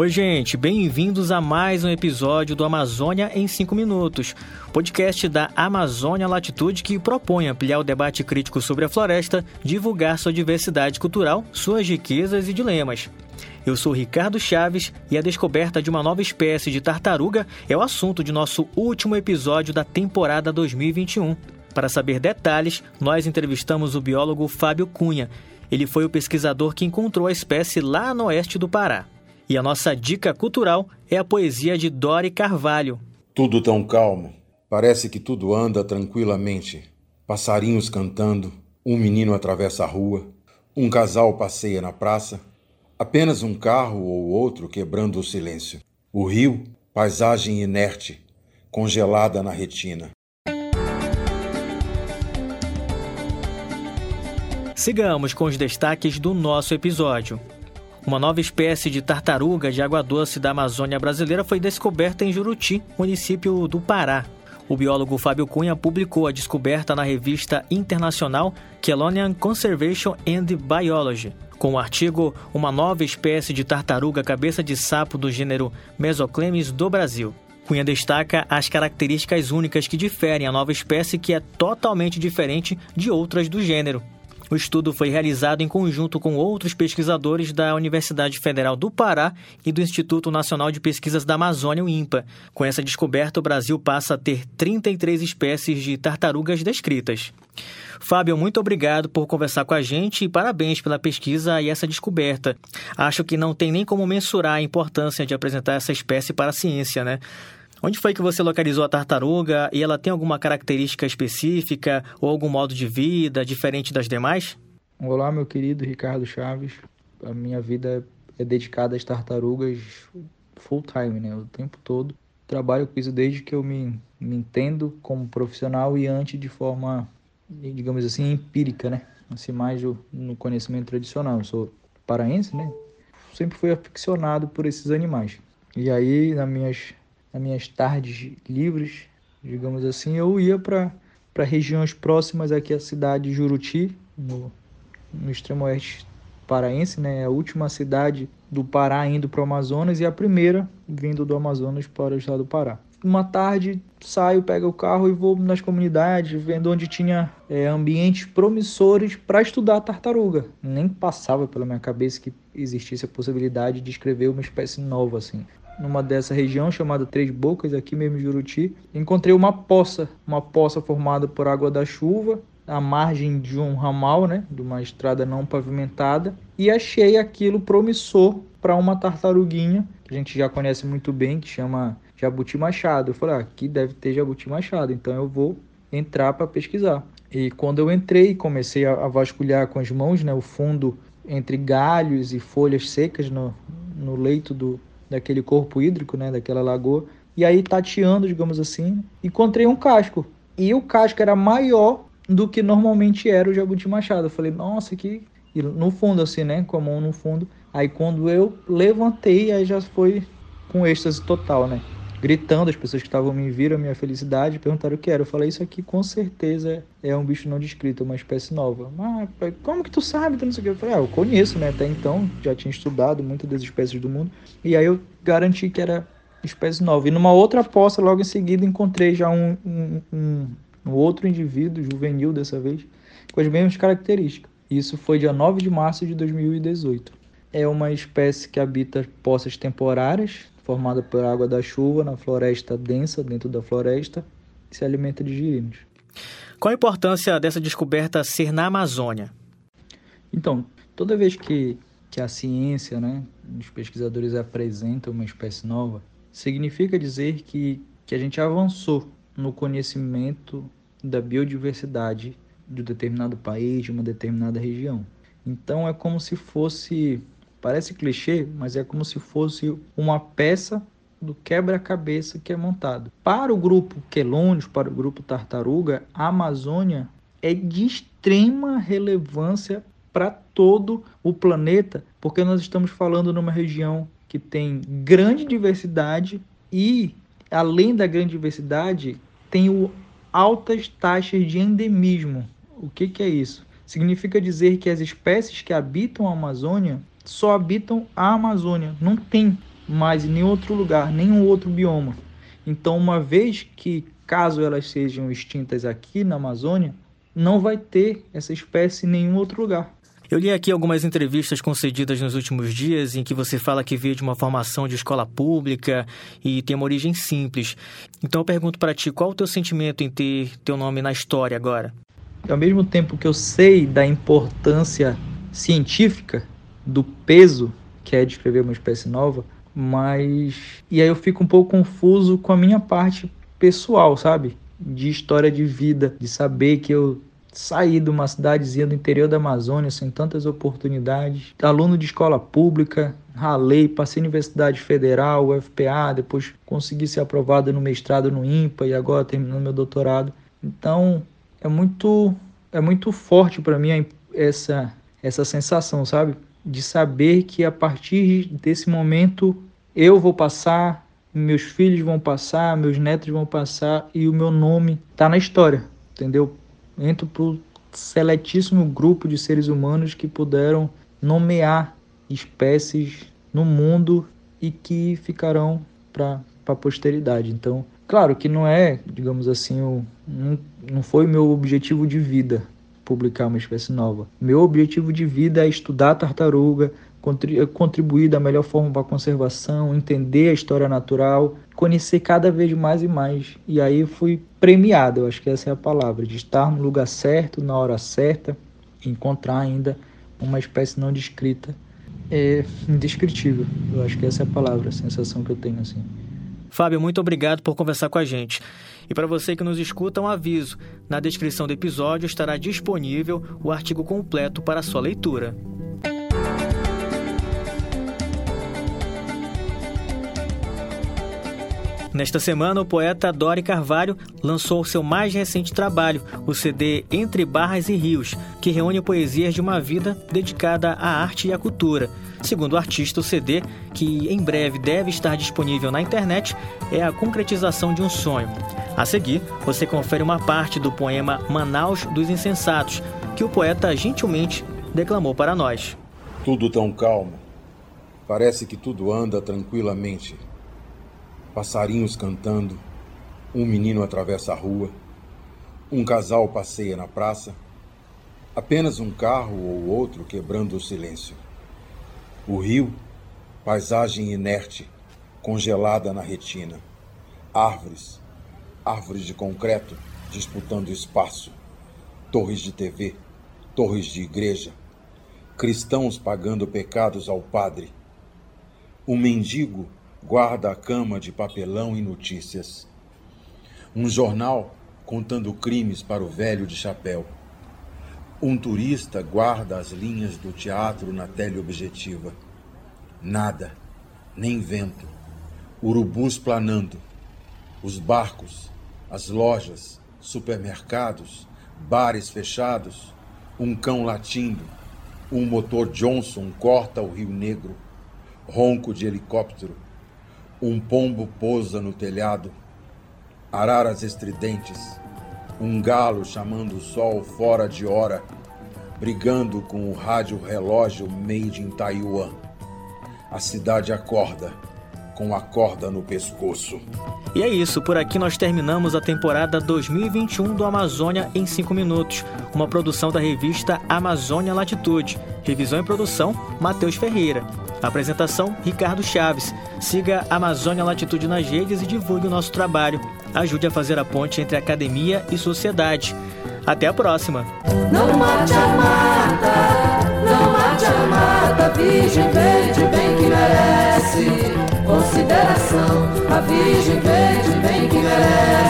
Oi, gente, bem-vindos a mais um episódio do Amazônia em 5 Minutos, podcast da Amazônia Latitude que propõe ampliar o debate crítico sobre a floresta, divulgar sua diversidade cultural, suas riquezas e dilemas. Eu sou Ricardo Chaves e a descoberta de uma nova espécie de tartaruga é o assunto de nosso último episódio da temporada 2021. Para saber detalhes, nós entrevistamos o biólogo Fábio Cunha. Ele foi o pesquisador que encontrou a espécie lá no oeste do Pará. E a nossa dica cultural é a poesia de Dori Carvalho. Tudo tão calmo, parece que tudo anda tranquilamente. Passarinhos cantando, um menino atravessa a rua, um casal passeia na praça, apenas um carro ou outro quebrando o silêncio. O rio, paisagem inerte, congelada na retina. Sigamos com os destaques do nosso episódio. Uma nova espécie de tartaruga de água doce da Amazônia brasileira foi descoberta em Juruti, município do Pará. O biólogo Fábio Cunha publicou a descoberta na revista internacional Kellonian Conservation and Biology, com o artigo Uma nova espécie de tartaruga cabeça de sapo do gênero Mesoclemis do Brasil. Cunha destaca as características únicas que diferem a nova espécie, que é totalmente diferente de outras do gênero. O estudo foi realizado em conjunto com outros pesquisadores da Universidade Federal do Pará e do Instituto Nacional de Pesquisas da Amazônia, o INPA. Com essa descoberta, o Brasil passa a ter 33 espécies de tartarugas descritas. Fábio, muito obrigado por conversar com a gente e parabéns pela pesquisa e essa descoberta. Acho que não tem nem como mensurar a importância de apresentar essa espécie para a ciência, né? Onde foi que você localizou a tartaruga e ela tem alguma característica específica ou algum modo de vida diferente das demais? Olá, meu querido Ricardo Chaves. A minha vida é dedicada às tartarugas full time, né? O tempo todo. Trabalho com isso desde que eu me, me entendo como profissional e antes de forma, digamos assim, empírica, né? Assim, mais no conhecimento tradicional. Eu sou paraense, né? Sempre fui aficionado por esses animais. E aí, nas minhas nas minhas tardes livres, digamos assim, eu ia para regiões próximas aqui à cidade de Juruti, no, no extremo oeste paraense, né? A última cidade do Pará indo para o Amazonas e a primeira vindo do Amazonas para o estado do Pará. Uma tarde saio, pego o carro e vou nas comunidades, vendo onde tinha é, ambientes promissores para estudar tartaruga. Nem passava pela minha cabeça que existisse a possibilidade de escrever uma espécie nova assim numa dessa região chamada Três Bocas, aqui mesmo em Juruti, encontrei uma poça, uma poça formada por água da chuva, à margem de um ramal, né, de uma estrada não pavimentada, e achei aquilo promissor para uma tartaruguinha que a gente já conhece muito bem, que chama jabuti machado. Eu falei, ah, aqui deve ter jabuti machado, então eu vou entrar para pesquisar. E quando eu entrei, comecei a vasculhar com as mãos, né, o fundo entre galhos e folhas secas no, no leito do, daquele corpo hídrico, né, daquela lagoa. E aí, tateando, digamos assim, encontrei um casco. E o casco era maior do que normalmente era o jabuti machado. Eu falei, nossa, que. E no fundo, assim, né? Com a mão no fundo. Aí quando eu levantei, aí já foi com êxtase total, né? Gritando, as pessoas que estavam me viram a minha felicidade, perguntaram o que era. Eu falei, isso aqui com certeza é um bicho não descrito, uma espécie nova. Mas como que tu sabe? Tu não sei o que. Eu falei, ah, eu conheço, né? Até então, já tinha estudado muitas das espécies do mundo. E aí eu garanti que era espécie nova. E numa outra poça, logo em seguida, encontrei já um, um, um, um outro indivíduo, juvenil dessa vez, com as mesmas características. Isso foi dia 9 de março de 2018. É uma espécie que habita poças temporárias, formada por água da chuva na floresta densa, dentro da floresta, e se alimenta de girinos. Qual a importância dessa descoberta ser na Amazônia? Então, toda vez que, que a ciência, né, os pesquisadores apresentam uma espécie nova, significa dizer que, que a gente avançou no conhecimento da biodiversidade de um determinado país, de uma determinada região. Então é como se fosse, parece clichê, mas é como se fosse uma peça do quebra-cabeça que é montado. Para o grupo Quelônios, para o grupo Tartaruga, a Amazônia é de extrema relevância para todo o planeta, porque nós estamos falando numa região que tem grande diversidade e, além da grande diversidade, tem o, altas taxas de endemismo. O que, que é isso? Significa dizer que as espécies que habitam a Amazônia só habitam a Amazônia, não tem mais em nenhum outro lugar, nenhum outro bioma. Então, uma vez que, caso elas sejam extintas aqui na Amazônia, não vai ter essa espécie em nenhum outro lugar. Eu li aqui algumas entrevistas concedidas nos últimos dias em que você fala que veio de uma formação de escola pública e tem uma origem simples. Então eu pergunto para ti, qual o teu sentimento em ter teu nome na história agora? Ao mesmo tempo que eu sei da importância científica, do peso que é descrever uma espécie nova, mas e aí eu fico um pouco confuso com a minha parte pessoal, sabe? De história de vida, de saber que eu saí de uma cidadezinha do interior da Amazônia sem tantas oportunidades, aluno de escola pública, ralei, passei na Universidade Federal, UFPA, depois consegui ser aprovado no mestrado no IMPA e agora terminando meu doutorado. Então, é muito é muito forte para mim essa essa sensação, sabe? De saber que a partir desse momento eu vou passar, meus filhos vão passar, meus netos vão passar e o meu nome está na história, entendeu? entro para o seletíssimo grupo de seres humanos que puderam nomear espécies no mundo e que ficarão para a posteridade. Então, claro que não é, digamos assim, o, não, não foi meu objetivo de vida publicar uma espécie nova. Meu objetivo de vida é estudar tartaruga, contribuir da melhor forma para a conservação, entender a história natural, conhecer cada vez mais e mais. E aí fui premiado, eu acho que essa é a palavra, de estar no lugar certo, na hora certa, encontrar ainda uma espécie não descrita. É indescritível. Eu acho que essa é a palavra, a sensação que eu tenho assim. Fábio, muito obrigado por conversar com a gente. E para você que nos escuta, um aviso: na descrição do episódio estará disponível o artigo completo para sua leitura. Nesta semana, o poeta Dori Carvalho lançou seu mais recente trabalho, o CD Entre Barras e Rios, que reúne poesias de uma vida dedicada à arte e à cultura. Segundo o artista, o CD, que em breve deve estar disponível na internet, é a concretização de um sonho. A seguir, você confere uma parte do poema Manaus dos Insensatos, que o poeta gentilmente declamou para nós. Tudo tão calmo. Parece que tudo anda tranquilamente passarinhos cantando, um menino atravessa a rua, um casal passeia na praça, apenas um carro ou outro quebrando o silêncio. O rio, paisagem inerte, congelada na retina. Árvores, árvores de concreto disputando espaço. Torres de TV, torres de igreja. Cristãos pagando pecados ao padre. Um mendigo guarda a cama de papelão e notícias. Um jornal contando crimes para o velho de chapéu. Um turista guarda as linhas do teatro na teleobjetiva. Nada, nem vento. Urubus planando. Os barcos, as lojas, supermercados, bares fechados. Um cão latindo. Um motor Johnson corta o Rio Negro. Ronco de helicóptero um pombo pousa no telhado, araras estridentes, um galo chamando o sol fora de hora, brigando com o rádio relógio made in Taiwan. A cidade acorda com a corda no pescoço. E é isso, por aqui nós terminamos a temporada 2021 do Amazônia em 5 minutos, uma produção da revista Amazônia Latitude. Revisão e produção, Matheus Ferreira. Apresentação, Ricardo Chaves. Siga Amazônia Latitude nas redes e divulgue o nosso trabalho. Ajude a fazer a ponte entre academia e sociedade. Até a próxima. Não mate a mata, não mate a mata, virgem verde bem que merece consideração. A Virgem Verde bem que merece